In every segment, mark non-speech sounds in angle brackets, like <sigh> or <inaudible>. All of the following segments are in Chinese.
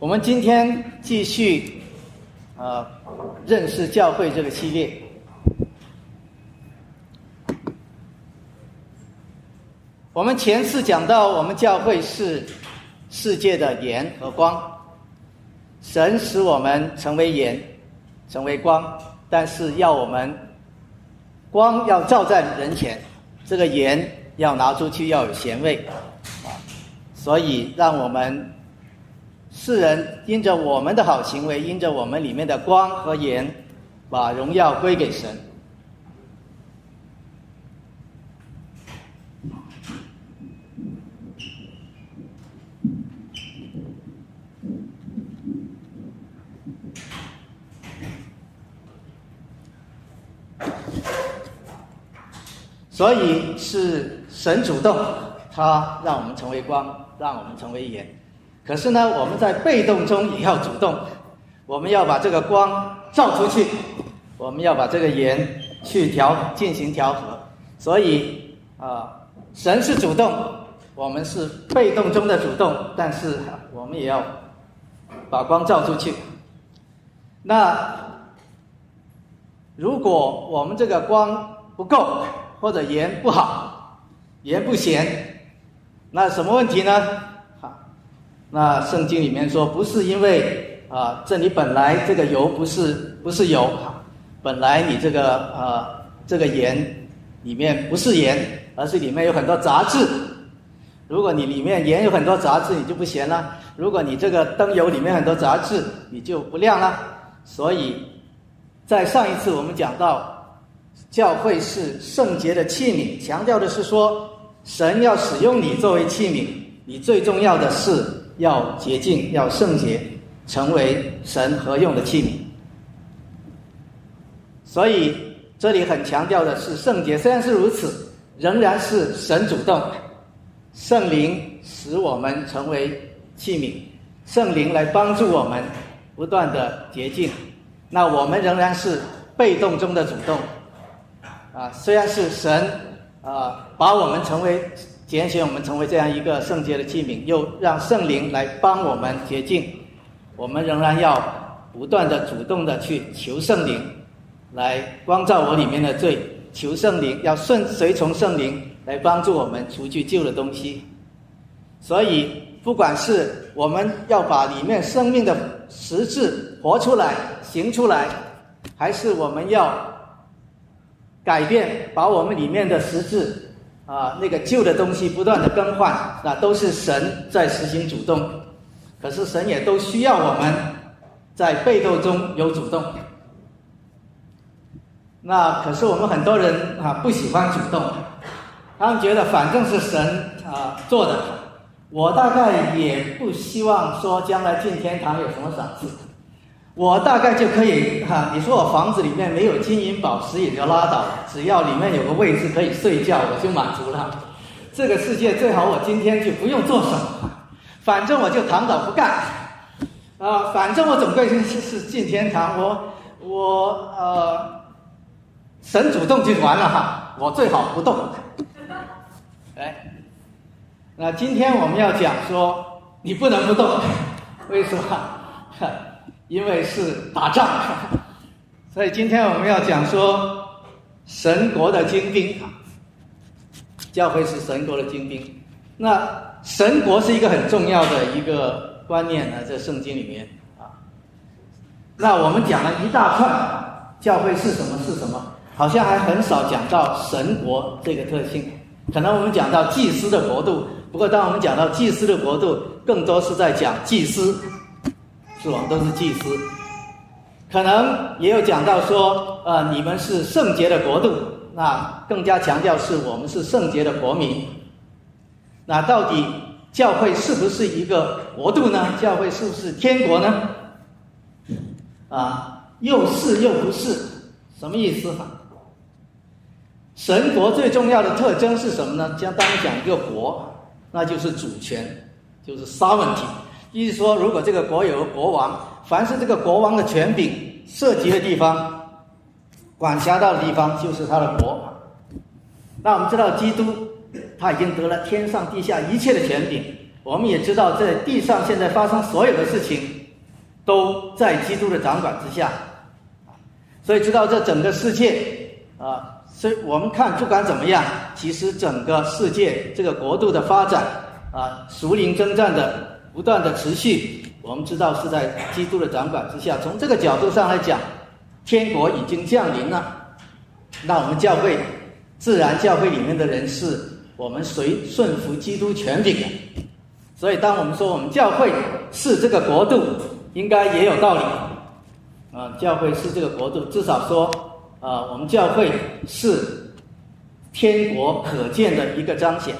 我们今天继续啊认识教会这个系列。我们前次讲到，我们教会是世界的盐和光，神使我们成为盐，成为光，但是要我们光要照在人前，这个盐要拿出去要有咸味，啊，所以让我们世人因着我们的好行为，因着我们里面的光和盐，把荣耀归给神。所以是神主动，他让我们成为光，让我们成为盐。可是呢，我们在被动中也要主动，我们要把这个光照出去，我们要把这个盐去调进行调和。所以啊，神是主动，我们是被动中的主动，但是我们也要把光照出去。那如果我们这个光不够，或者盐不好，盐不咸，那什么问题呢？那圣经里面说，不是因为啊，这里本来这个油不是不是油，本来你这个呃这个盐里面不是盐，而是里面有很多杂质。如果你里面盐有很多杂质，你就不咸了；如果你这个灯油里面很多杂质，你就不亮了。所以在上一次我们讲到。教会是圣洁的器皿，强调的是说，神要使用你作为器皿，你最重要的是要洁净，要圣洁，成为神合用的器皿。所以这里很强调的是圣洁，虽然是如此，仍然是神主动，圣灵使我们成为器皿，圣灵来帮助我们不断的洁净，那我们仍然是被动中的主动。啊，虽然是神啊，把我们成为拣选我们成为这样一个圣洁的器皿，又让圣灵来帮我们洁净，我们仍然要不断的主动的去求圣灵来光照我里面的罪，求圣灵要顺随从圣灵来帮助我们除去旧的东西。所以，不管是我们要把里面生命的实质活出来、行出来，还是我们要。改变，把我们里面的实质啊，那个旧的东西不断的更换，那都是神在实行主动。可是神也都需要我们在被动中有主动。那可是我们很多人啊不喜欢主动，他们觉得反正是神啊做的，我大概也不希望说将来进天堂有什么赏赐。我大概就可以哈，你说我房子里面没有金银宝石也就拉倒了，只要里面有个位置可以睡觉，我就满足了。这个世界最好我今天就不用做什么，反正我就躺倒不干，啊，反正我总归是是进天堂，我我呃，神主动就完了哈，我最好不动。哎，那今天我们要讲说，你不能不动，为什么？因为是打仗，<laughs> 所以今天我们要讲说神国的精兵，教会是神国的精兵。那神国是一个很重要的一个观念呢，在圣经里面啊。那我们讲了一大串，教会是什么是什么，好像还很少讲到神国这个特性。可能我们讲到祭司的国度，不过当我们讲到祭司的国度，更多是在讲祭司。是吧？都是祭司，可能也有讲到说，呃，你们是圣洁的国度，那更加强调是我们是圣洁的国民。那到底教会是不是一个国度呢？教会是不是天国呢？啊，又是又不是，什么意思？神国最重要的特征是什么呢？将当讲一个国，那就是主权，就是 sovereignty。意思说，如果这个国有国王，凡是这个国王的权柄涉及的地方、管辖到的地方，就是他的国。那我们知道，基督他已经得了天上地下一切的权柄，我们也知道，在地上现在发生所有的事情，都在基督的掌管之下。所以知道这整个世界啊，所以我们看不管怎么样，其实整个世界这个国度的发展啊，属灵征战的不断的持续，我们知道是在基督的掌管之下。从这个角度上来讲，天国已经降临了。那我们教会，自然教会里面的人是我们随顺服基督权柄的。所以当我们说我们教会是这个国度，应该也有道理。啊，教会是这个国度，至少说，啊，我们教会是天国可见的一个彰显。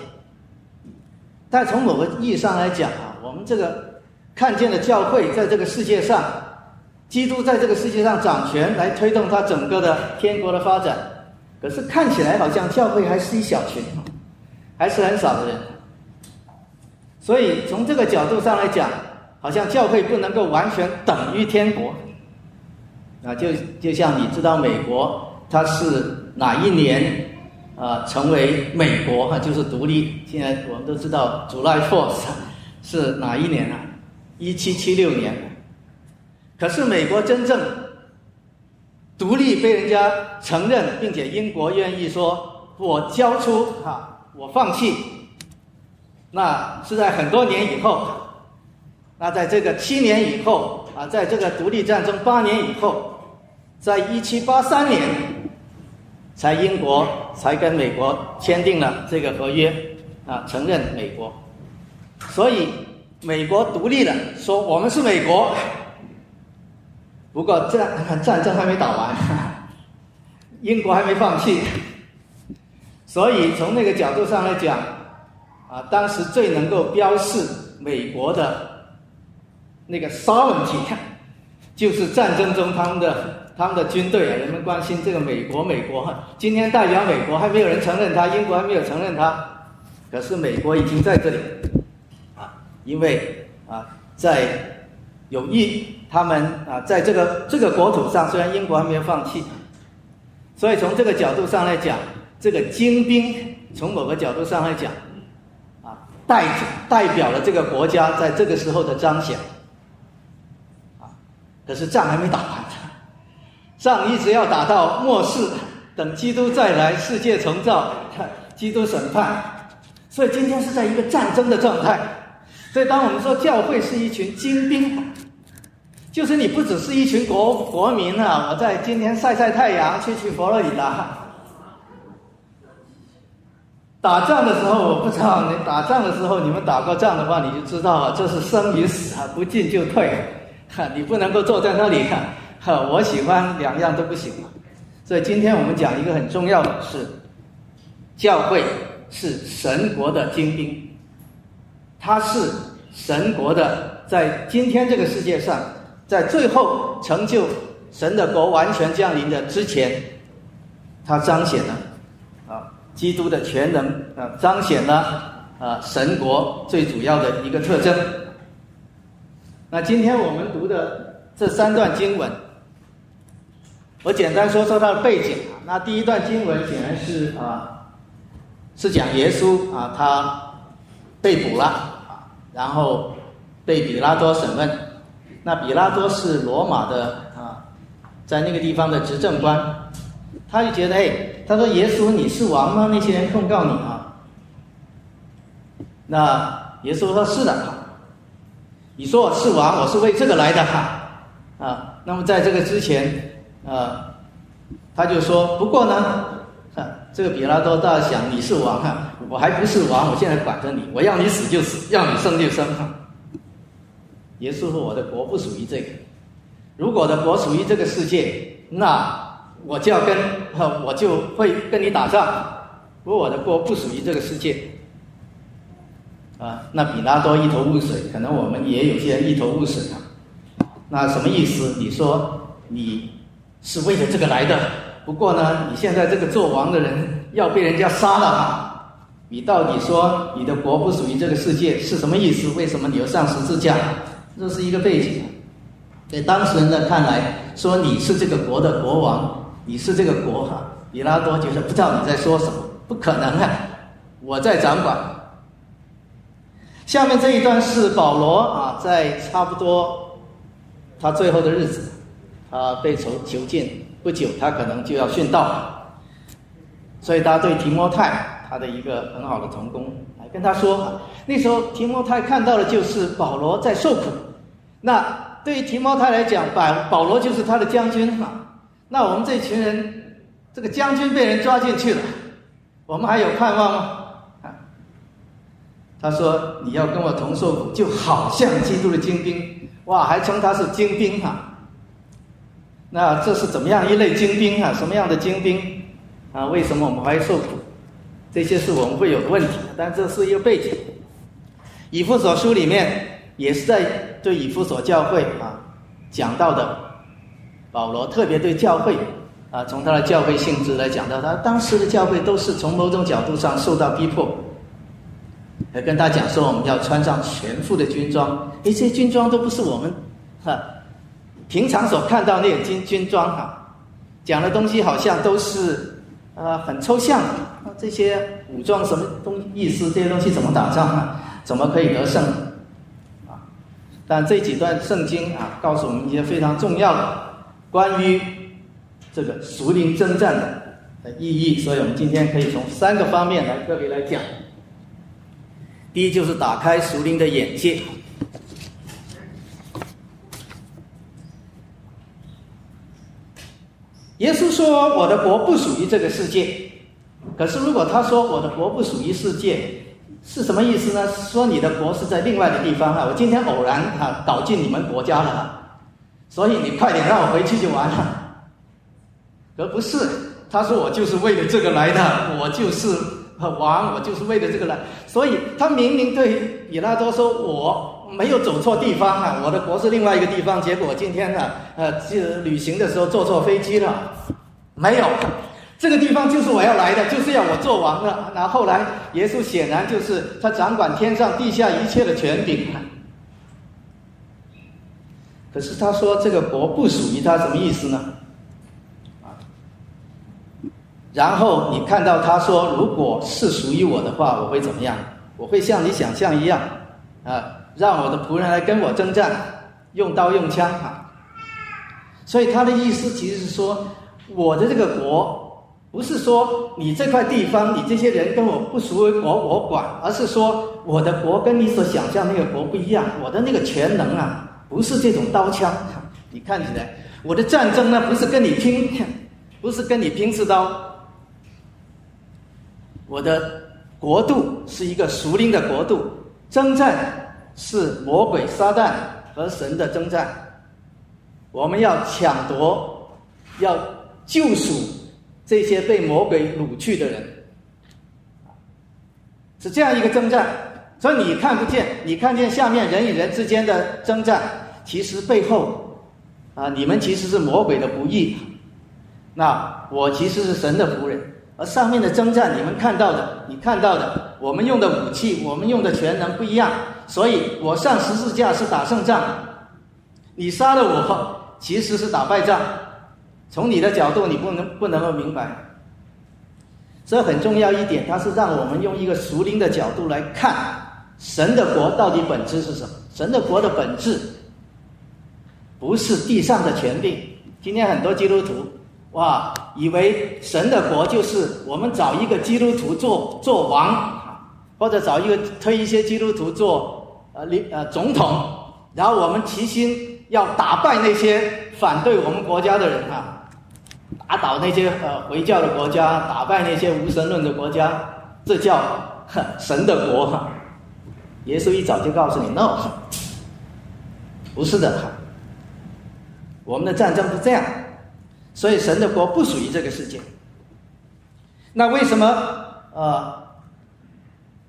但从某个意义上来讲，我们这个看见的教会在这个世界上，基督在这个世界上掌权，来推动他整个的天国的发展。可是看起来好像教会还是一小群，还是很少的人。所以从这个角度上来讲，好像教会不能够完全等于天国。啊，就就像你知道美国它是哪一年啊成为美国哈，就是独立。现在我们都知道 July Fourth 是哪一年啊？一七七六年。可是美国真正独立被人家承认，并且英国愿意说我交出哈，我放弃，那是在很多年以后。那在这个七年以后。啊，在这个独立战争八年以后，在一七八三年，才英国才跟美国签订了这个合约，啊，承认美国。所以美国独立了，说我们是美国。不过战战争还没打完，英国还没放弃。所以从那个角度上来讲，啊，当时最能够标示美国的。那个 sovereignty，，<laughs> 就是战争中他们的他们的军队啊，人们关心这个美国，美国今天代表美国还没有人承认他，英国还没有承认他，可是美国已经在这里，因为啊，在有意他们啊，在这个这个国土上，虽然英国还没有放弃，所以从这个角度上来讲，这个精兵从某个角度上来讲啊，代代表了这个国家在这个时候的彰显。啊可是仗还没打完，仗一直要打到末世，等基督再来，世界重造，基督审判。所以今天是在一个战争的状态。所以当我们说教会是一群精兵，就是你不只是一群国国民啊，我在今天晒晒太阳，去去佛罗里达。打仗的时候，我不知道你打仗的时候，你们打过仗的话，你就知道啊，这是生与死啊，不进就退。哈，你不能够坐在那里哈，哈，我喜欢两样都不行。所以今天我们讲一个很重要的是，教会是神国的精兵，它是神国的，在今天这个世界上，在最后成就神的国完全降临的之前，它彰显了啊基督的全能啊，彰显了啊神国最主要的一个特征。那今天我们读的这三段经文，我简单说说它的背景啊。那第一段经文显然是啊，是讲耶稣啊，他被捕了，然后被比拉多审问。那比拉多是罗马的啊，在那个地方的执政官，他就觉得哎，他说耶稣你是王吗？那些人控告你啊。那耶稣说是的。你说我是王，我是为这个来的哈，啊，那么在这个之前，啊，他就说，不过呢，这个比拉多大想你是王哈，我还不是王，我现在管着你，我要你死就死，要你生就生哈。耶稣说我的国不属于这个，如果我的国属于这个世界，那我就要跟，我就会跟你打仗，不过我的国不属于这个世界。啊，那比拉多一头雾水，可能我们也有些人一头雾水啊。那什么意思？你说你是为了这个来的，不过呢，你现在这个做王的人要被人家杀了啊！你到底说你的国不属于这个世界是什么意思？为什么你要上十字架？这是一个背景。在当时人的看来，说你是这个国的国王，你是这个国哈。比拉多就是不知道你在说什么，不可能啊！我在掌管。下面这一段是保罗啊，在差不多他最后的日子，他被囚囚禁不久，他可能就要殉道了，所以他对提摩太他的一个很好的同工来跟他说，那时候提摩太看到的就是保罗在受苦，那对于提摩太来讲，保保罗就是他的将军嘛，那我们这群人，这个将军被人抓进去了，我们还有盼望吗？他说：“你要跟我同受苦，就好像基督的精兵，哇，还称他是精兵哈。那这是怎么样一类精兵啊？什么样的精兵啊？为什么我们还受苦？这些是我们会有的问题。但这是一个背景。以弗所书里面也是在对以弗所教会啊讲到的。保罗特别对教会啊，从他的教会性质来讲到，他当时的教会都是从某种角度上受到逼迫。”还跟他讲说，我们要穿上全副的军装。这些军装都不是我们哈平常所看到那种军军装哈，讲的东西好像都是呃很抽象的。这些武装什么东意思？这些东西怎么打仗啊？怎么可以得胜啊？但这几段圣经啊，告诉我们一些非常重要的关于这个属灵征战的意义。所以我们今天可以从三个方面来特别来讲。第一就是打开属灵的眼界。耶稣说：“我的国不属于这个世界。”可是如果他说我的国不属于世界，是什么意思呢？说你的国是在另外的地方哈。我今天偶然哈搞进你们国家了，所以你快点让我回去就完了。而不是他说我就是为了这个来的，我就是。王，我就是为了这个来，所以他明明对比拉多说：“我没有走错地方啊，我的国是另外一个地方。”结果今天呢，呃，旅行的时候坐错飞机了，没有，这个地方就是我要来的，就是要我做王的。那后来耶稣显然就是他掌管天上地下一切的权柄。可是他说这个国不属于他，什么意思呢？然后你看到他说：“如果是属于我的话，我会怎么样？我会像你想象一样，啊，让我的仆人来跟我征战，用刀用枪啊。”所以他的意思其实是说，我的这个国不是说你这块地方，你这些人跟我不属于我，我管，而是说我的国跟你所想象那个国不一样。我的那个全能啊，不是这种刀枪。你看起来，我的战争呢，不是跟你拼，不是跟你拼刺刀。我的国度是一个属灵的国度，征战是魔鬼撒旦和神的征战。我们要抢夺，要救赎这些被魔鬼掳去的人，是这样一个征战。所以你看不见，你看见下面人与人之间的征战，其实背后啊，你们其实是魔鬼的不义。那我其实是神的仆人。而上面的征战，你们看到的，你看到的，我们用的武器，我们用的全能不一样，所以我上十字架是打胜仗，你杀了我，其实是打败仗。从你的角度，你不能不能够明白。这很重要一点，它是让我们用一个熟灵的角度来看神的国到底本质是什么。神的国的本质不是地上的权柄。今天很多基督徒。哇，以为神的国就是我们找一个基督徒做做王，或者找一个推一些基督徒做呃领呃总统，然后我们齐心要打败那些反对我们国家的人啊，打倒那些呃回教的国家，打败那些无神论的国家，这叫神的国。耶稣一早就告诉你，no，不是的，我们的战争是这样。所以神的国不属于这个世界。那为什么呃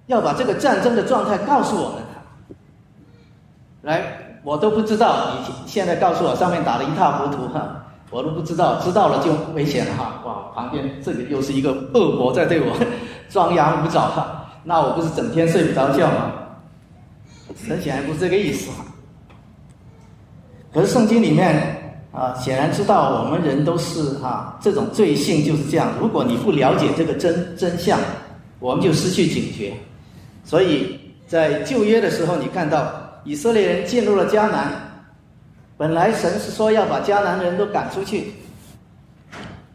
要把这个战争的状态告诉我们？来，我都不知道，你现在告诉我上面打得一塌糊涂哈，我都不知道，知道了就危险了哈。哇，旁边这里又是一个恶魔在对我 <laughs> 张牙舞爪哈，那我不是整天睡不着觉吗？很显然不是这个意思哈。可是圣经里面。啊，显然知道我们人都是哈，这种罪性就是这样。如果你不了解这个真真相，我们就失去警觉。所以在旧约的时候，你看到以色列人进入了迦南，本来神是说要把迦南人都赶出去，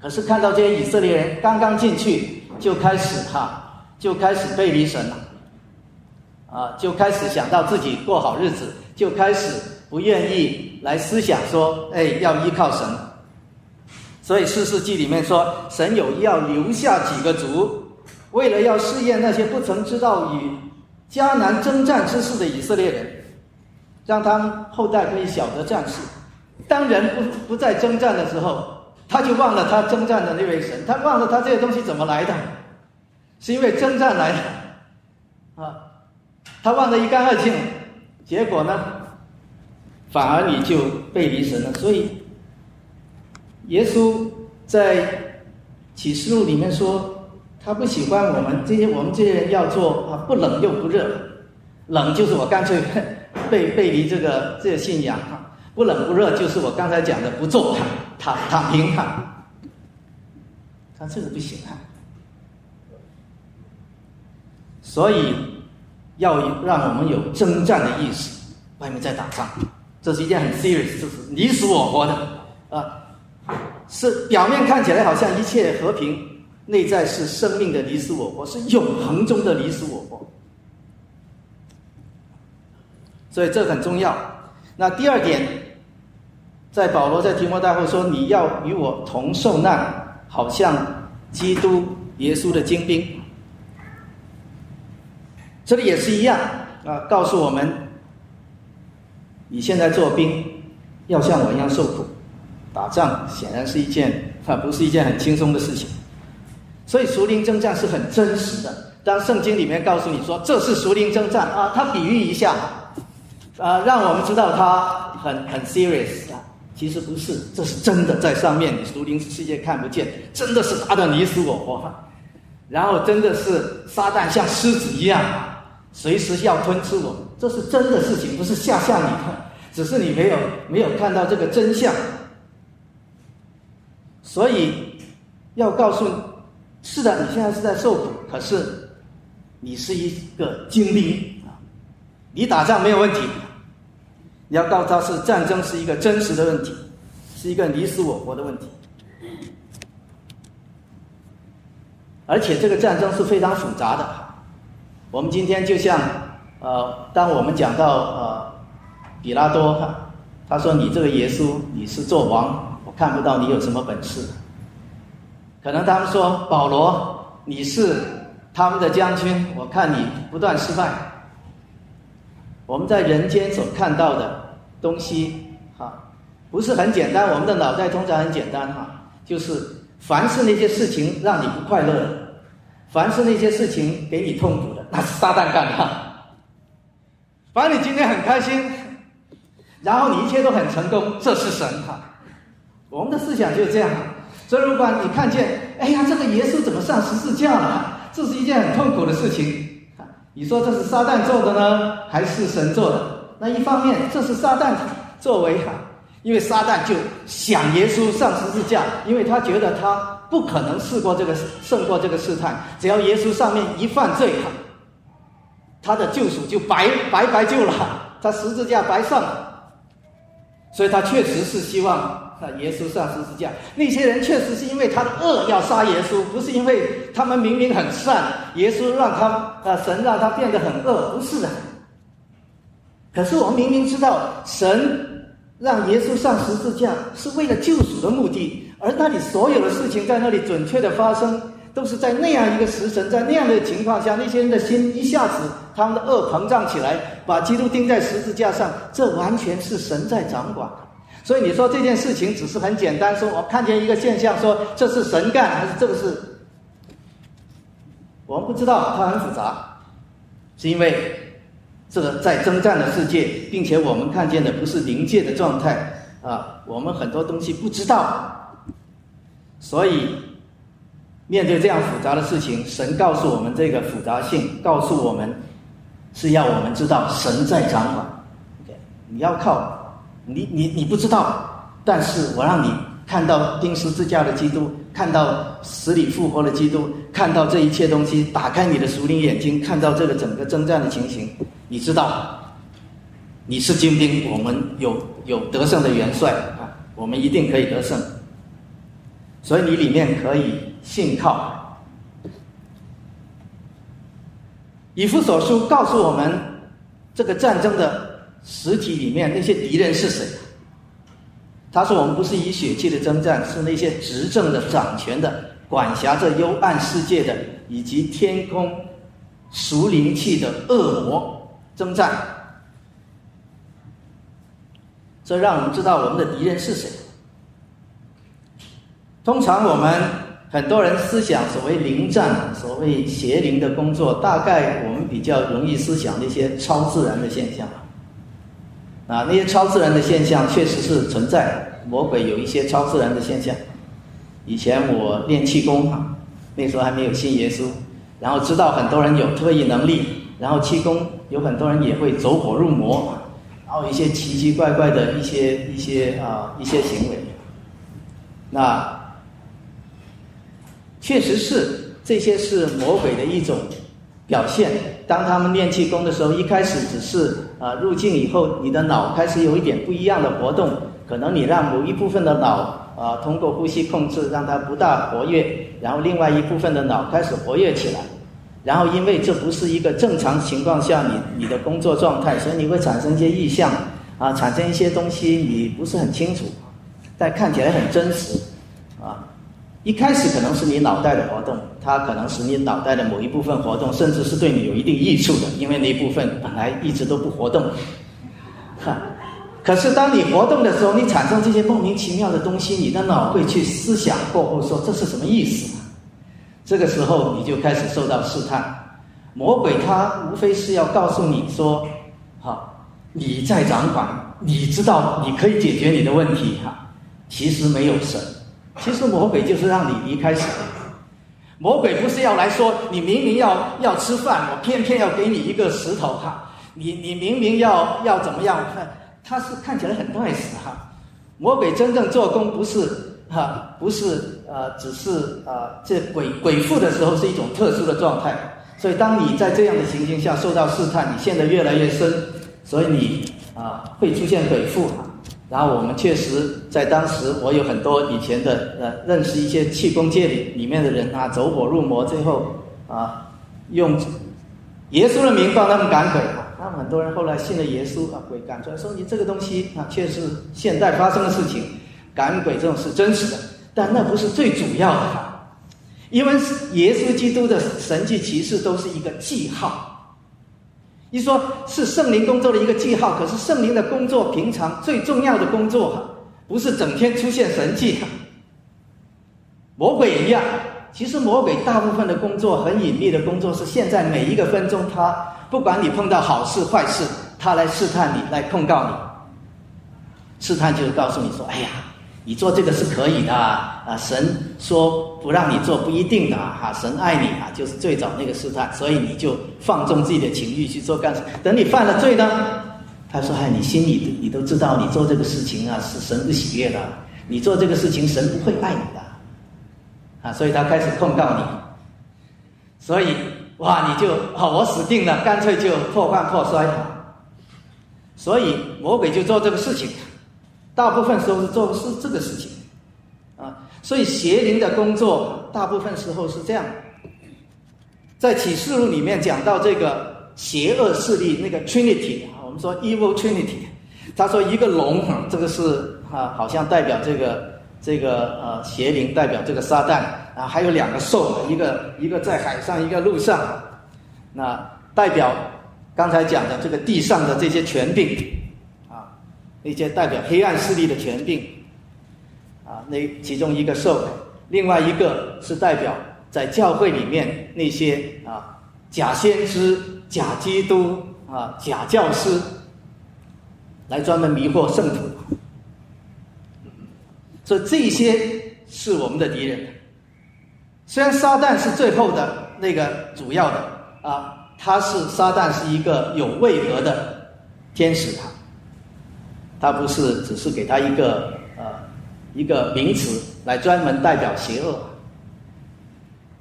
可是看到这些以色列人刚刚进去，就开始哈，就开始背离神了，啊，就开始想到自己过好日子，就开始不愿意来思想说，哎，要依靠神。所以四世纪里面说，神有意要留下几个族，为了要试验那些不曾知道与迦南征战之事的以色列人，让他们后代可以晓得战事。当人不不再征战的时候，他就忘了他征战的那位神，他忘了他这些东西怎么来的，是因为征战来的，啊，他忘得一干二净，结果呢，反而你就背离神了。所以。耶稣在启示录里面说，他不喜欢我们这些我们这些人要做啊，不冷又不热，冷就是我干脆背背离这个这个信仰哈，不冷不热就是我刚才讲的不做躺躺平哈，他这个不行啊，所以要让我们有征战的意识，外面在打仗，这是一件很 serious，就是你死我活的啊。是表面看起来好像一切和平，内在是生命的你死我活，是永恒中的你死我活。所以这很重要。那第二点，在保罗在提摩太后说：“你要与我同受难，好像基督耶稣的精兵。”这里也是一样啊，告诉我们：你现在做兵，要像我一样受苦。打仗显然是一件啊，不是一件很轻松的事情，所以熟灵征战是很真实的。当圣经里面告诉你说这是熟灵征战啊，他比喻一下，啊，让我们知道他很很 serious 啊，其实不是，这是真的在上面，你熟灵世界看不见，真的是打的你死我活，然后真的是撒旦像狮子一样，随时要吞吃我，这是真的事情，不是吓吓你的，只是你没有没有看到这个真相。所以要告诉，是的，你现在是在受苦，可是你是一个精兵啊，你打仗没有问题。你要告诉他是战争是一个真实的问题，是一个你死我活的问题，而且这个战争是非常复杂的。我们今天就像呃，当我们讲到呃，比拉多哈，他说你这个耶稣，你是做王。我看不到你有什么本事，可能他们说保罗你是他们的将军，我看你不断失败。我们在人间所看到的东西，哈，不是很简单。我们的脑袋通常很简单，哈，就是凡是那些事情让你不快乐的，凡是那些事情给你痛苦的，那是撒旦干的。反正你今天很开心，然后你一切都很成功，这是神哈。我们的思想就是这样，所以如果你看见，哎呀，这个耶稣怎么上十字架了？这是一件很痛苦的事情。你说这是撒旦做的呢，还是神做的？那一方面，这是撒旦作为哈，因为撒旦就想耶稣上十字架，因为他觉得他不可能试过这个胜过这个试探，只要耶稣上面一犯罪哈，他的救赎就白白白救了，他十字架白上了，所以他确实是希望。啊，耶稣上十字架，那些人确实是因为他的恶要杀耶稣，不是因为他们明明很善，耶稣让他啊神让他变得很恶，不是的。可是我们明明知道，神让耶稣上十字架是为了救赎的目的，而那里所有的事情在那里准确的发生，都是在那样一个时辰，在那样的情况下，那些人的心一下子他们的恶膨胀起来，把基督钉在十字架上，这完全是神在掌管。所以你说这件事情只是很简单，说我看见一个现象，说这是神干还是这个是？我们不知道，它很复杂，是因为这个在征战的世界，并且我们看见的不是灵界的状态啊，我们很多东西不知道，所以面对这样复杂的事情，神告诉我们这个复杂性，告诉我们是要我们知道神在掌管。OK，你要靠。你你你不知道，但是我让你看到钉十字架的基督，看到死里复活的基督，看到这一切东西，打开你的属灵眼睛，看到这个整个征战的情形，你知道，你是精兵，我们有有得胜的元帅啊，我们一定可以得胜。所以你里面可以信靠。以弗所书告诉我们，这个战争的实体里面那些敌人是谁？他说：“我们不是以血气的征战，是那些执政的、掌权的、管辖着幽暗世界的，以及天空属灵气的恶魔征战。”这让我们知道我们的敌人是谁。通常我们很多人思想所谓灵战、所谓邪灵的工作，大概我们比较容易思想那些超自然的现象。啊，那些超自然的现象确实是存在，魔鬼有一些超自然的现象。以前我练气功哈，那时候还没有信耶稣，然后知道很多人有特异能力，然后气功有很多人也会走火入魔，然后一些奇奇怪怪的一些一些啊一些行为。那确实是这些是魔鬼的一种表现。当他们练气功的时候，一开始只是啊入境以后，你的脑开始有一点不一样的活动，可能你让某一部分的脑啊通过呼吸控制让它不大活跃，然后另外一部分的脑开始活跃起来，然后因为这不是一个正常情况下你你的工作状态，所以你会产生一些意象啊，产生一些东西你不是很清楚，但看起来很真实啊。一开始可能是你脑袋的活动，它可能使你脑袋的某一部分活动，甚至是对你有一定益处的，因为那一部分本来一直都不活动。<laughs> 哈，可是当你活动的时候，你产生这些莫名其妙的东西，你的脑会去思想过后说这是什么意思？这个时候你就开始受到试探。魔鬼他无非是要告诉你说，哈，你在掌管，你知道你可以解决你的问题哈，其实没有神。其实魔鬼就是让你离开神。魔鬼不是要来说你明明要要吃饭，我偏偏要给你一个石头哈。你你明明要要怎么样？他是看起来很 nice 哈。魔鬼真正做工不是 <laughs> 哈，不是呃，只是呃，这鬼鬼附的时候是一种特殊的状态。所以当你在这样的情形下受到试探，你陷得越来越深，所以你啊会出现鬼附。然后我们确实在当时，我有很多以前的呃认识一些气功界里里面的人啊，走火入魔，最后啊用耶稣的名帮他们赶鬼啊。他们很多人后来信了耶稣啊，鬼赶出来，说你这个东西啊，确实现代发生的事情，赶鬼这种是真实的，但那不是最主要的，因为耶稣基督的神迹奇事都是一个记号。你说是圣灵工作的一个记号，可是圣灵的工作平常最重要的工作，不是整天出现神迹。魔鬼一样，其实魔鬼大部分的工作很隐秘的工作，是现在每一个分钟，他不管你碰到好事坏事，他来试探你，来控告你。试探就是告诉你说：“哎呀。”你做这个是可以的啊！神说不让你做不一定的哈，神爱你啊，就是最早那个试探，所以你就放纵自己的情欲去做干什？等你犯了罪呢，他说：“哎，你心里你都知道，你做这个事情啊是神不喜悦的，你做这个事情神不会爱你的啊！”所以他开始控告你，所以哇，你就好，我死定了，干脆就破罐破摔。所以魔鬼就做这个事情。大部分时候是做的是这个事情，啊，所以邪灵的工作大部分时候是这样。在启示录里面讲到这个邪恶势力那个 Trinity，我们说 Evil Trinity，他说一个龙，这个是啊，好像代表这个这个呃邪灵，代表这个撒旦啊，还有两个兽，一个一个在海上，一个陆上，那代表刚才讲的这个地上的这些权柄。那些代表黑暗势力的权柄，啊，那其中一个受，另外一个是代表在教会里面那些啊假先知、假基督啊、假教师，来专门迷惑圣徒。所以这些是我们的敌人。虽然撒旦是最后的那个主要的啊，他是撒旦是一个有位格的天使。他不是只是给他一个呃一个名词来专门代表邪恶。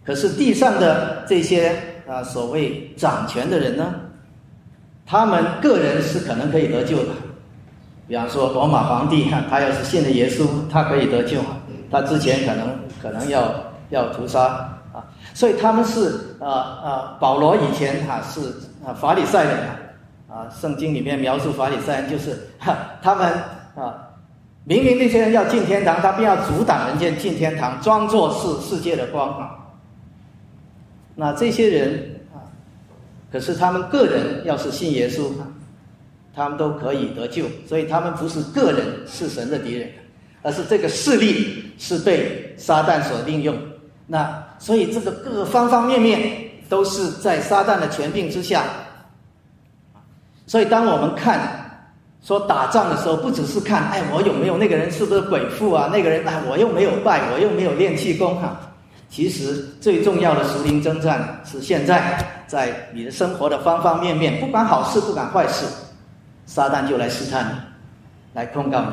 可是地上的这些啊所谓掌权的人呢，他们个人是可能可以得救的。比方说罗马皇帝，他要是信了耶稣，他可以得救。他之前可能可能要要屠杀啊，所以他们是呃呃，保罗以前哈是啊法利赛人啊，圣经里面描述法利赛人就是哈 <laughs> 他们啊，明明那些人要进天堂，他便要阻挡人家进天堂，装作是世界的光啊。那这些人啊，可是他们个人要是信耶稣，他们都可以得救，所以他们不是个人是神的敌人。而是这个势力是被撒旦所利用，那所以这个各个方方面面都是在撒旦的权柄之下。所以当我们看说打仗的时候，不只是看哎我有没有那个人是不是鬼父啊，那个人哎我又没有拜，我又没有练气功哈。其实最重要的属灵征战是现在在你的生活的方方面面，不管好事不管坏事，撒旦就来试探你，来控告你。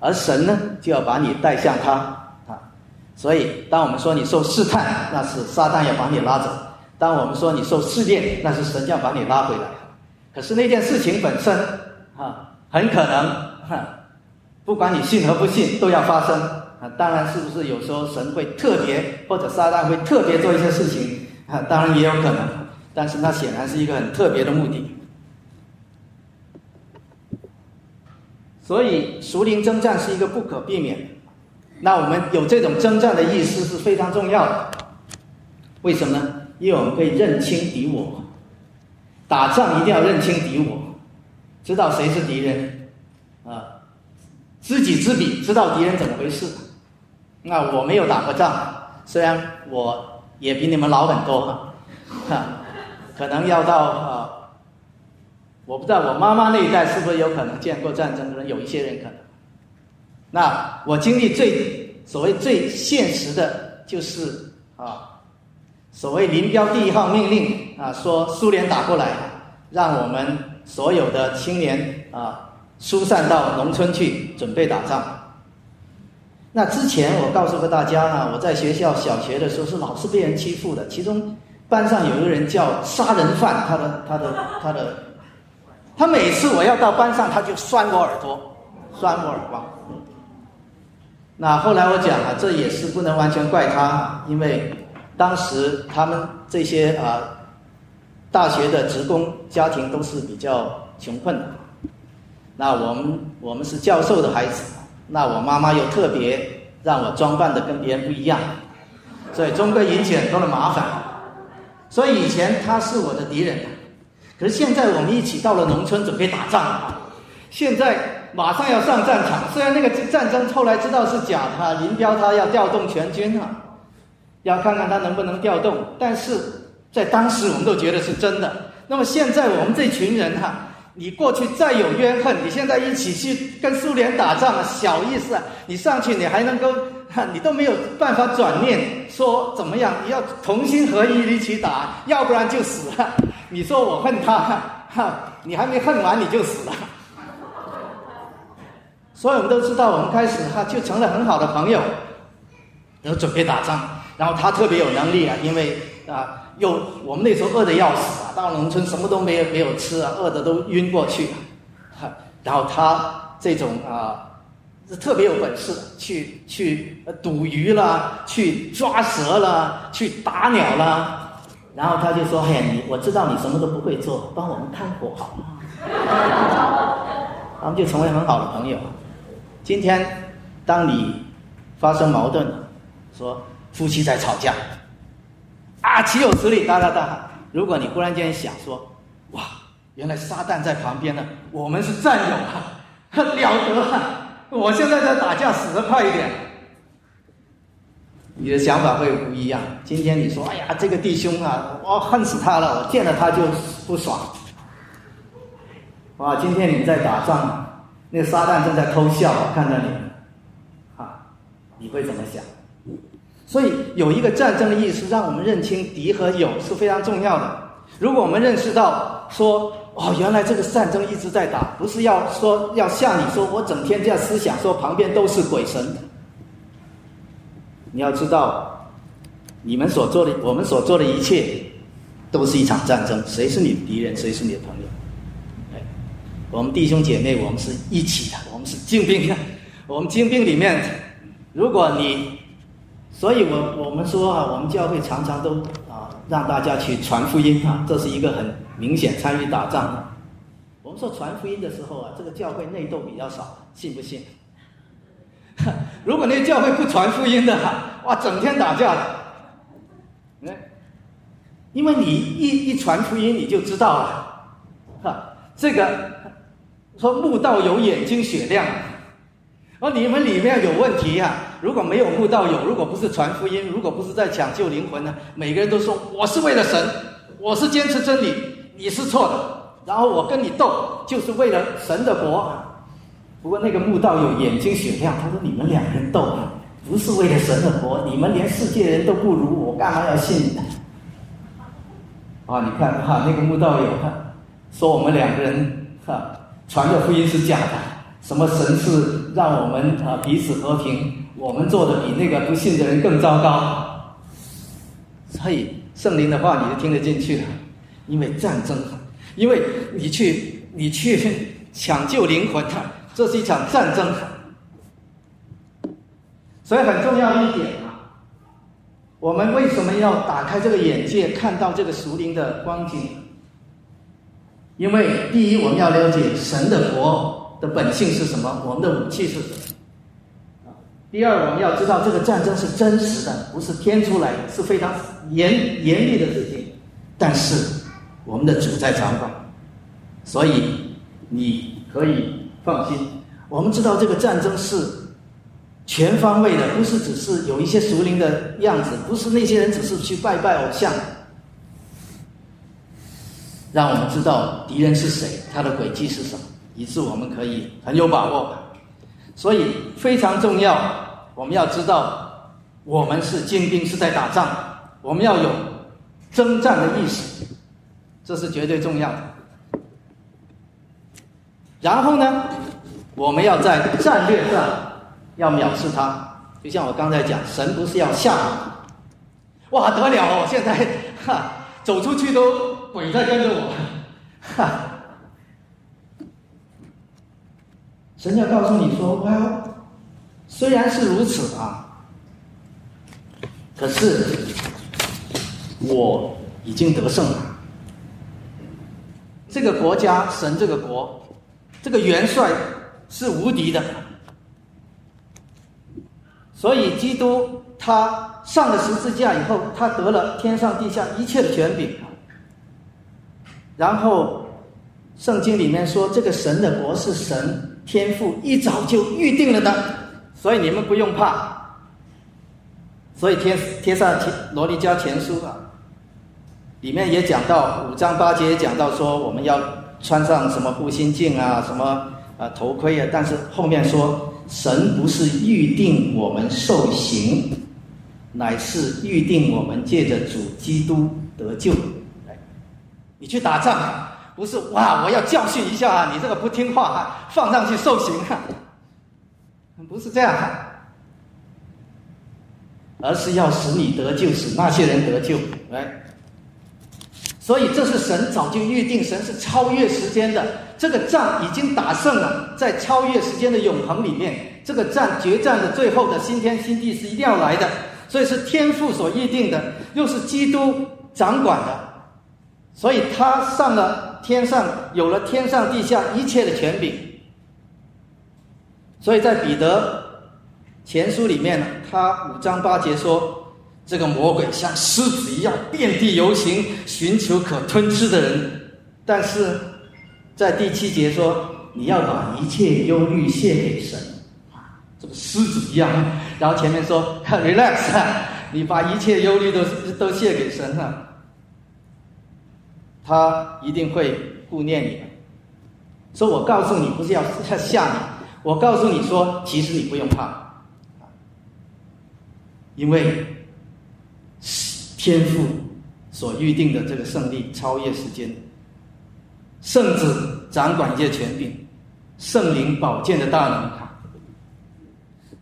而神呢，就要把你带向他啊！所以，当我们说你受试探，那是撒旦要把你拉走；当我们说你受试炼，那是神要把你拉回来。可是那件事情本身啊，很可能哈，不管你信和不信，都要发生啊！当然，是不是有时候神会特别，或者撒旦会特别做一些事情啊？当然也有可能，但是那显然是一个很特别的目的。所以，熟灵征战是一个不可避免。那我们有这种征战的意识是非常重要的。为什么呢？因为我们可以认清敌我。打仗一定要认清敌我，知道谁是敌人，啊，知己知彼，知道敌人怎么回事。那我没有打过仗，虽然我也比你们老很多，哈，可能要到啊。我不知道我妈妈那一代是不是有可能见过战争，可能有一些人可能。那我经历最所谓最现实的就是啊，所谓林彪第一号命令啊，说苏联打过来，让我们所有的青年啊疏散到农村去准备打仗。那之前我告诉过大家啊，我在学校小学的时候是老是被人欺负的，其中班上有一个人叫杀人犯，他的他的他的。他每次我要到班上，他就扇我耳朵，扇我耳光。那后来我讲啊，这也是不能完全怪他，因为当时他们这些啊大学的职工家庭都是比较穷困的。那我们我们是教授的孩子，那我妈妈又特别让我装扮的跟别人不一样，所以终归引起很多的麻烦。所以以前他是我的敌人。可是现在我们一起到了农村准备打仗了！现在马上要上战场，虽然那个战争后来知道是假的，林彪他要调动全军啊，要看看他能不能调动，但是在当时我们都觉得是真的。那么现在我们这群人哈，你过去再有冤恨，你现在一起去跟苏联打仗，小意思啊！你上去你还能够，你都没有办法转念说怎么样，你要同心合一一起打，要不然就死了。你说我恨他，哈，你还没恨完你就死了。所以我们都知道，我们开始哈就成了很好的朋友，然后准备打仗。然后他特别有能力啊，因为啊，又我们那时候饿得要死啊，到农村什么都没有没有吃啊，饿得都晕过去。哈，然后他这种啊，是特别有本事，去去赌鱼啦，去抓蛇啦，去打鸟啦。然后他就说：“嘿，你我知道你什么都不会做，帮我们看火好吗？” <laughs> 他们就成为很好的朋友。今天，当你发生矛盾，说夫妻在吵架，啊，岂有此理！哒哒哒。如果你忽然间想说：“哇，原来撒旦在旁边呢，我们是战友啊，<laughs> 了得啊！我现在在打架，死得快一点。”你的想法会不一样。今天你说：“哎呀，这个弟兄啊，我恨死他了，我见了他就不爽。”哇，今天你在打仗，那个撒旦正在偷笑，看着你，啊，你会怎么想？所以有一个战争的意识，让我们认清敌和友是非常重要的。如果我们认识到说哦，原来这个战争一直在打，不是要说要吓你说我整天这样思想说旁边都是鬼神。你要知道，你们所做的，我们所做的一切，都是一场战争。谁是你的敌人，谁是你的朋友？我们弟兄姐妹，我们是一起的，我们是精兵。我们精兵里面，如果你，所以我我们说啊，我们教会常常都啊让大家去传福音啊，这是一个很明显参与打仗的。我们说传福音的时候啊，这个教会内斗比较少，信不信？<laughs> 如果那个教会不传福音的，哇，整天打架的，哎，因为你一一传福音，你就知道了，哈，这个说墓道友眼睛雪亮，哦，你们里面有问题呀？如果没有墓道友，如果不是传福音，如果不是在抢救灵魂呢？每个人都说我是为了神，我是坚持真理，你是错的，然后我跟你斗，就是为了神的国。不过那个墓道友眼睛雪亮，他说：“你们两个人斗，不是为了神的国，你们连世界人都不如，我干嘛要信？”啊，你看哈，那个墓道友哈说我们两个人哈传的福音是假的，什么神是让我们啊彼此和平，我们做的比那个不信的人更糟糕。所以圣灵的话你就听得进去了，因为战争，因为你去你去抢救灵魂，这是一场战争，所以很重要一点啊，我们为什么要打开这个眼界，看到这个熟灵的光景？因为第一，我们要了解神的国的本性是什么，我们的武器是什么；第二，我们要知道这个战争是真实的，不是编出来的，是非常严严厉的事情。但是我们的主在掌管，所以你可以。放心，我们知道这个战争是全方位的，不是只是有一些熟灵的样子，不是那些人只是去拜拜偶像。让我们知道敌人是谁，他的轨迹是什么，以致我们可以很有把握。所以非常重要，我们要知道我们是精兵，是在打仗，我们要有征战的意识，这是绝对重要的。然后呢，我们要在战略上要藐视他，就像我刚才讲，神不是要吓你，哇得了哦，现在哈走出去都鬼在跟着我，哈，神要告诉你说，哇，虽然是如此啊，可是我已经得胜了，这个国家，神这个国。这个元帅是无敌的，所以基督他上了十字架以后，他得了天上地下一切的权柄。然后圣经里面说，这个神的国是神天父一早就预定了的，所以你们不用怕。所以贴贴上罗尼迦前书啊，里面也讲到五章八节也讲到说，我们要。穿上什么护心镜啊，什么啊头盔啊？但是后面说，神不是预定我们受刑，乃是预定我们借着主基督得救。来，你去打仗，不是哇，我要教训一下啊你这个不听话，放上去受刑啊，<laughs> 不是这样，而是要使你得救，使那些人得救。来。所以这是神早就预定，神是超越时间的。这个仗已经打胜了，在超越时间的永恒里面，这个战决战的最后的新天新地是一定要来的。所以是天父所预定的，又是基督掌管的，所以他上了天上，有了天上地下一切的权柄。所以在彼得前书里面呢，他五章八节说。这个魔鬼像狮子一样遍地游行，寻求可吞吃的人。但是，在第七节说，你要把一切忧虑卸给神，啊，这个狮子一样。然后前面说 relax，你把一切忧虑都都卸给神了，他一定会顾念你的。说我告诉你，不是要吓你，我告诉你说，其实你不用怕，因为。天赋所预定的这个胜利超越时间，圣子掌管一切权柄，圣灵宝剑的大能。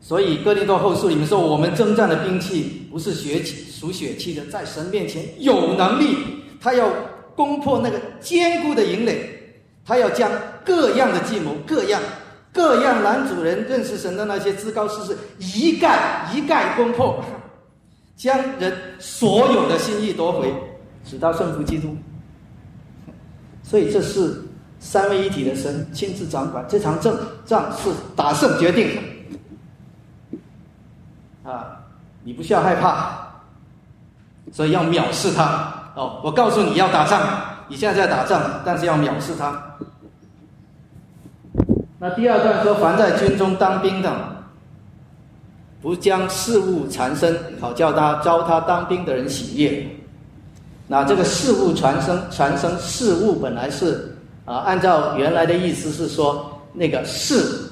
所以哥林多后书里面说，我们征战的兵器不是血气属血气的，在神面前有能力，他要攻破那个坚固的营垒，他要将各样的计谋、各样各样男主人认识神的那些至高事事一概一概攻破，将人所有的心意夺回，直到顺服基督。所以这是三位一体的神亲自掌管这场仗，仗是打胜决定的。啊，你不需要害怕，所以要藐视他。哦，我告诉你要打仗，你现在在打仗，但是要藐视他。那第二段说，凡在军中当兵的，不将事物缠身，好叫他招他当兵的人喜悦。那这个事物传声传声事物本来是啊，按照原来的意思是说，那个事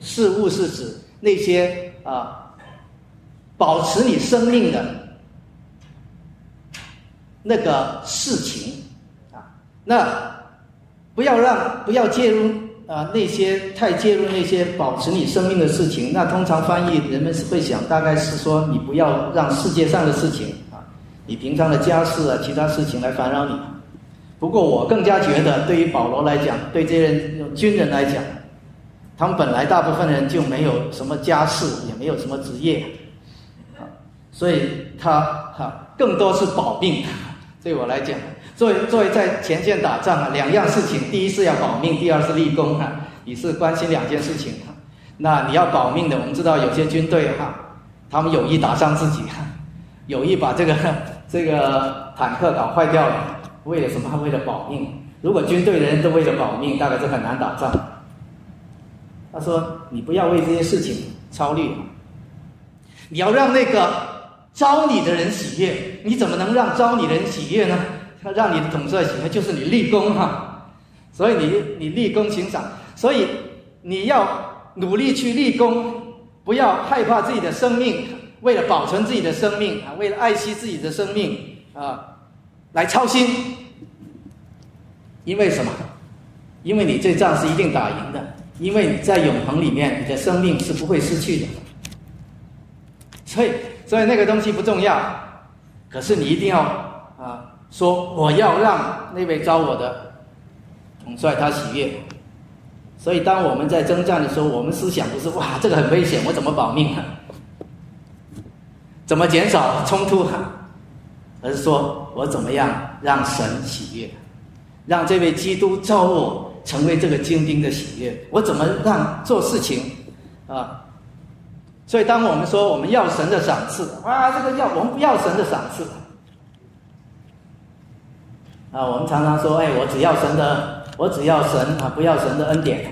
事物是指那些啊。保持你生命的那个事情啊，那不要让不要介入啊那些太介入那些保持你生命的事情。那通常翻译人们是会想，大概是说你不要让世界上的事情啊，你平常的家事啊其他事情来烦扰你。不过我更加觉得，对于保罗来讲，对这些人军人来讲，他们本来大部分人就没有什么家事，也没有什么职业。啊所以他哈更多是保命，对我来讲，作为作为在前线打仗啊，两样事情，第一是要保命，第二是立功哈，你是关心两件事情。那你要保命的，我们知道有些军队哈，他们有意打伤自己，<laughs> 有意把这个 <laughs> 这个坦克搞坏掉了，为了什么？为了保命。如果军队的人都为了保命，大概是很难打仗。他说：“你不要为这些事情操虑，你要让那个。”招你的人喜悦，你怎么能让招你的人喜悦呢？他让你的统帅喜悦，就是你立功哈。所以你你立功行赏，所以你要努力去立功，不要害怕自己的生命，为了保存自己的生命啊，为了爱惜自己的生命啊，来操心。因为什么？因为你这仗是一定打赢的，因为你在永恒里面，你的生命是不会失去的。所以。所以那个东西不重要，可是你一定要啊，说我要让那位招我的统帅他喜悦。所以当我们在征战的时候，我们思想不是哇，这个很危险，我怎么保命啊？怎么减少冲突啊？而是说我怎么样让神喜悦，让这位基督召我成为这个精兵的喜悦？我怎么让做事情啊？所以，当我们说我们要神的赏赐，啊，这个要我们不要神的赏赐，啊，我们常常说，哎，我只要神的，我只要神啊，不要神的恩典，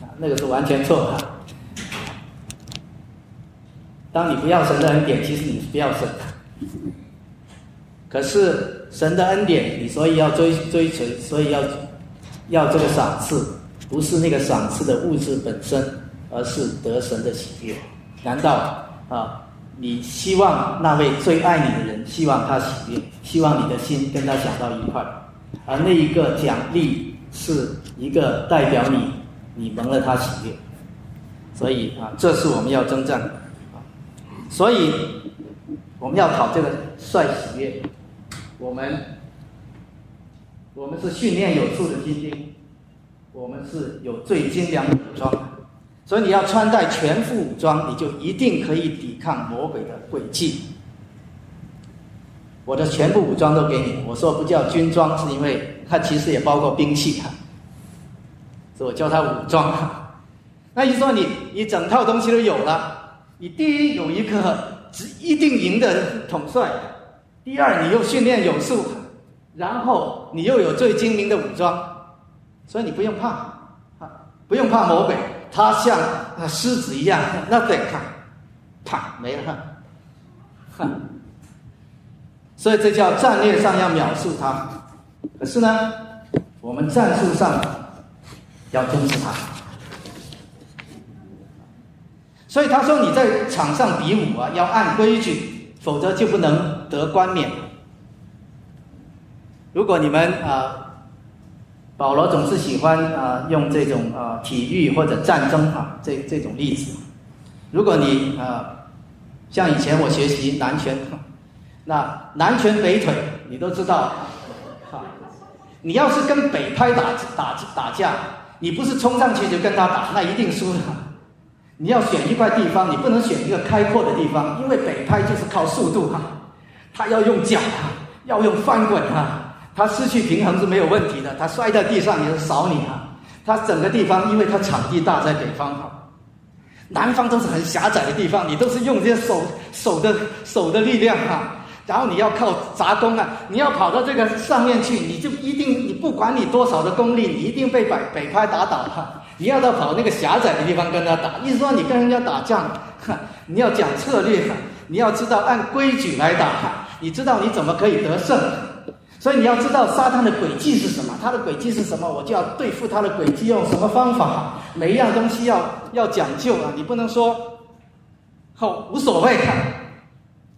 啊，那个是完全错的。当你不要神的恩典，其实你是不要神的。可是神的恩典，你所以要追追随，所以要要这个赏赐，不是那个赏赐的物质本身，而是得神的喜悦。难道啊？你希望那位最爱你的人，希望他喜悦，希望你的心跟他想到一块儿，而那一个奖励是一个代表你，你蒙了他喜悦。所以啊，这是我们要征战的。所以我们要讨这个帅喜悦。我们我们是训练有素的精兵，我们是有最精良的武装。所以你要穿戴全副武装，你就一定可以抵抗魔鬼的诡计。我的全部武装都给你，我说不叫军装，是因为它其实也包括兵器哈。所以我叫它武装。那你说你你整套东西都有了，你第一有一个一定赢的统帅，第二你又训练有素，然后你又有最精明的武装，所以你不用怕，不用怕魔鬼。他像狮子一样，那得看，啪没了，哼。<laughs> 所以这叫战略上要藐视他，可是呢，我们战术上要重视他。所以他说你在场上比武啊，要按规矩，否则就不能得冠冕。如果你们啊保罗总是喜欢啊用这种啊体育或者战争啊这这种例子。如果你啊像以前我学习南拳，那南拳北腿你都知道，啊，你要是跟北派打打打架，你不是冲上去就跟他打，那一定输的。你要选一块地方，你不能选一个开阔的地方，因为北派就是靠速度哈，他要用脚啊，要用翻滚啊，他失去平衡是没有问题的，他摔在地上也是扫你啊。他整个地方，因为他场地大，在北方哈，南方都是很狭窄的地方，你都是用这些手手的手的力量哈，然后你要靠砸功啊，你要跑到这个上面去，你就一定你不管你多少的功力，你一定被北北派打倒哈。你要到跑那个狭窄的地方跟他打，意思说你跟人家打仗，<laughs> 你要讲策略，你要知道按规矩来打，你知道你怎么可以得胜，所以你要知道撒旦的诡计是什么，他的诡计是什么，我就要对付他的诡计用什么方法，每一样东西要要讲究啊，你不能说，好无所谓，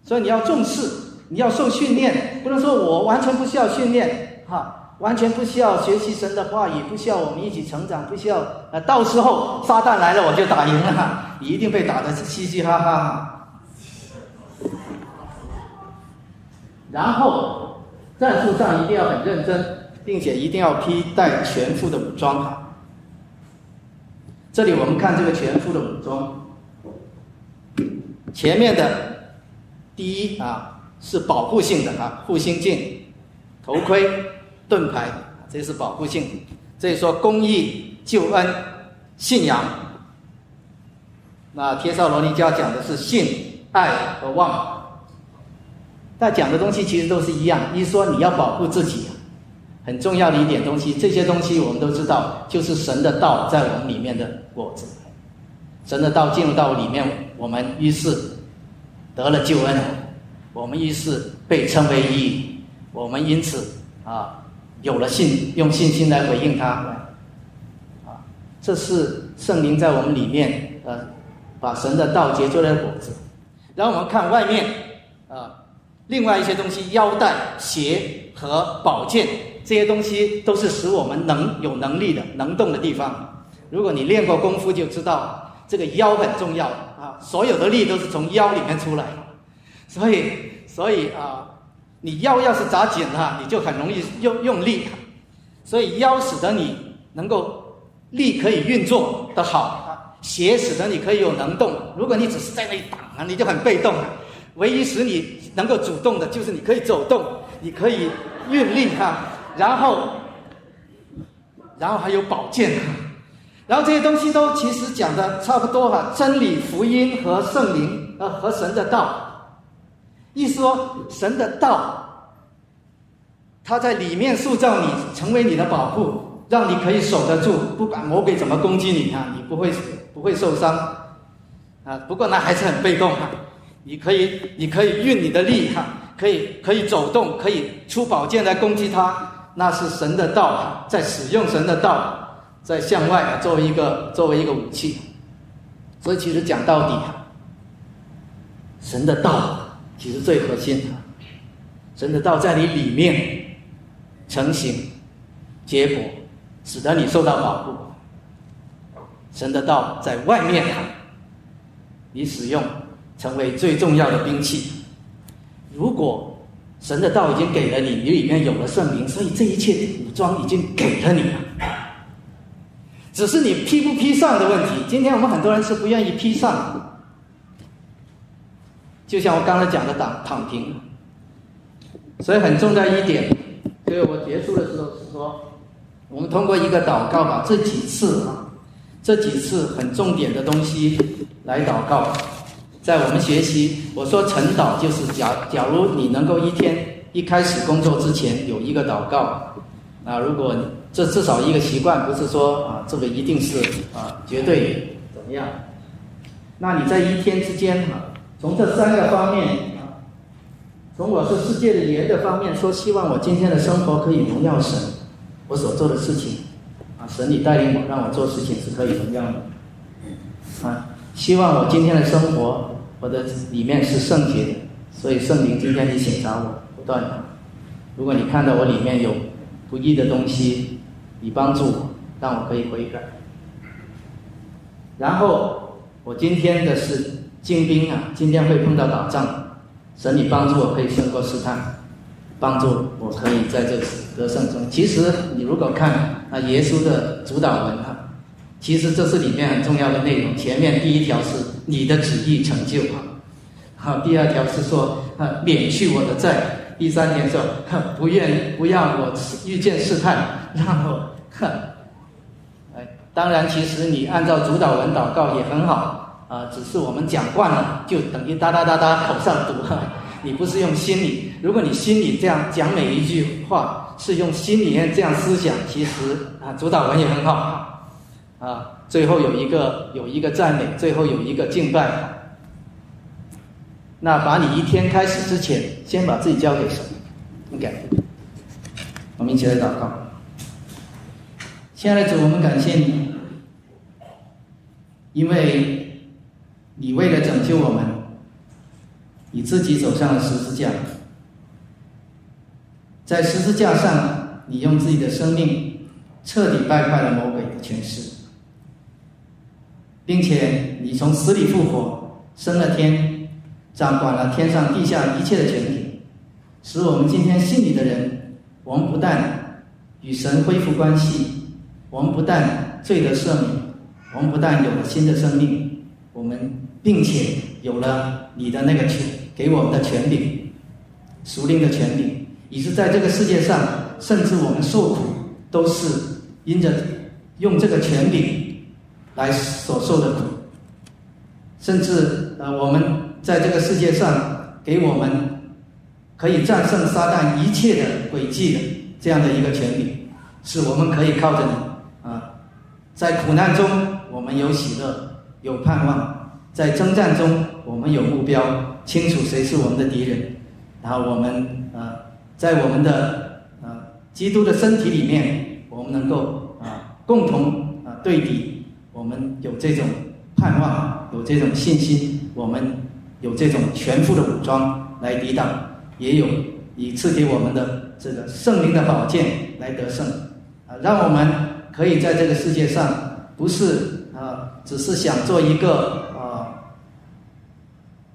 所以你要重视，你要受训练，不能说我完全不需要训练，哈。完全不需要学习神的话语，不需要我们一起成长，不需要啊，到时候撒旦来了我就打赢了，你一定被打的嘻嘻哈哈。然后战术上一定要很认真，并且一定要披戴全副的武装。这里我们看这个全副的武装，前面的第一啊是保护性的啊，护心镜、头盔。盾牌，这是保护性；这说公益、救恩、信仰。那帖撒罗尼迦讲的是信、爱和望。但讲的东西其实都是一样。一说你要保护自己，很重要的一点东西，这些东西我们都知道，就是神的道在我们里面的果子。神的道进入到里面，我们于是得了救恩，我们于是被称为义，我们因此啊。有了信，用信心来回应他，啊，这是圣灵在我们里面，呃，把神的道结出来的果子。然后我们看外面，啊，另外一些东西，腰带、鞋和宝剑，这些东西都是使我们能有能力的、能动的地方。如果你练过功夫，就知道这个腰很重要啊，所有的力都是从腰里面出来，所以，所以啊。你腰要是扎紧了，你就很容易用用力，所以腰使得你能够力可以运作的好，鞋使得你可以有能动。如果你只是在那里挡啊，你就很被动。唯一使你能够主动的就是你可以走动，你可以运力哈，然后，然后还有宝剑，然后这些东西都其实讲的差不多哈，真理、福音和圣灵呃和神的道。一说神的道，他在里面塑造你，成为你的保护，让你可以守得住，不管魔鬼怎么攻击你啊，你不会不会受伤啊。不过那还是很被动哈，你可以你可以运你的力哈，可以可以走动，可以出宝剑来攻击他，那是神的道，在使用神的道，在向外作为一个作为一个武器。所以其实讲到底，神的道。其实最核心，神的道在你里面成型，结果使得你受到保护。神的道在外面，你使用成为最重要的兵器。如果神的道已经给了你，你里面有了圣灵，所以这一切武装已经给了你了，只是你披不披上的问题。今天我们很多人是不愿意披上。就像我刚才讲的，躺躺平，所以很重要一点。所以我结束的时候是说，我们通过一个祷告，把这几次啊，这几次很重点的东西来祷告。在我们学习，我说晨祷就是假假如你能够一天一开始工作之前有一个祷告，啊，如果这至少一个习惯，不是说啊这个一定是啊绝对怎么样，那你在一天之间哈。从这三个方面啊，从我是世界的盐的方面说，希望我今天的生活可以荣耀神，我所做的事情，啊，神你带领我，让我做事情是可以荣耀的，啊，希望我今天的生活，我的里面是圣洁的，所以圣灵今天你审查我，不断的，如果你看到我里面有不义的东西，你帮助我，让我可以悔改。然后我今天的是精兵啊，今天会碰到打仗，神你帮助我可以胜过试探，帮助我可以在这得胜中。其实你如果看啊耶稣的主导文啊，其实这是里面很重要的内容。前面第一条是你的旨意成就啊，好，第二条是说啊免去我的债。第三天说，不愿不让我遇见试探，让我，哎，当然，其实你按照主导文祷告也很好啊，只是我们讲惯了，就等于哒哒哒哒口上读哈，你不是用心里。如果你心里这样讲每一句话，是用心里面这样思想，其实啊，主导文也很好啊。最后有一个有一个赞美，最后有一个敬拜。那把你一天开始之前，先把自己交给神，OK。我们一起来祷告。亲爱的主，我们感谢你，因为你为了拯救我们，你自己走上了十字架，在十字架上，你用自己的生命彻底败坏了魔鬼的权势，并且你从死里复活，升了天。掌管了天上地下一切的权柄，使我们今天信你的人，我们不但与神恢复关系，我们不但罪得赦免，我们不但有了新的生命，我们并且有了你的那个权给我们的权柄，属灵的权柄，以致在这个世界上，甚至我们受苦，都是因着用这个权柄来所受的苦，甚至呃我们。在这个世界上，给我们可以战胜撒旦一切的诡计的这样的一个权利，是我们可以靠着你。啊，在苦难中我们有喜乐，有盼望；在征战中我们有目标，清楚谁是我们的敌人，然后我们啊，在我们的啊基督的身体里面，我们能够啊共同啊对敌，我们有这种盼望，有这种信心，我们。有这种全副的武装来抵挡，也有以赐给我们的这个圣灵的宝剑来得胜，啊，让我们可以在这个世界上不是啊，只是想做一个啊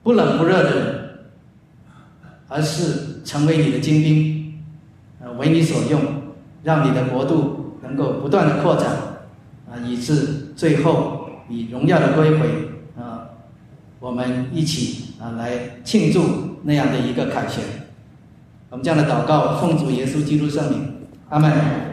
不冷不热的人，而是成为你的精兵，呃，为你所用，让你的国度能够不断的扩展，啊，以致最后以荣耀的归回。啊我们一起啊来庆祝那样的一个凯旋。我们这样的祷告，奉主耶稣基督圣名，阿门。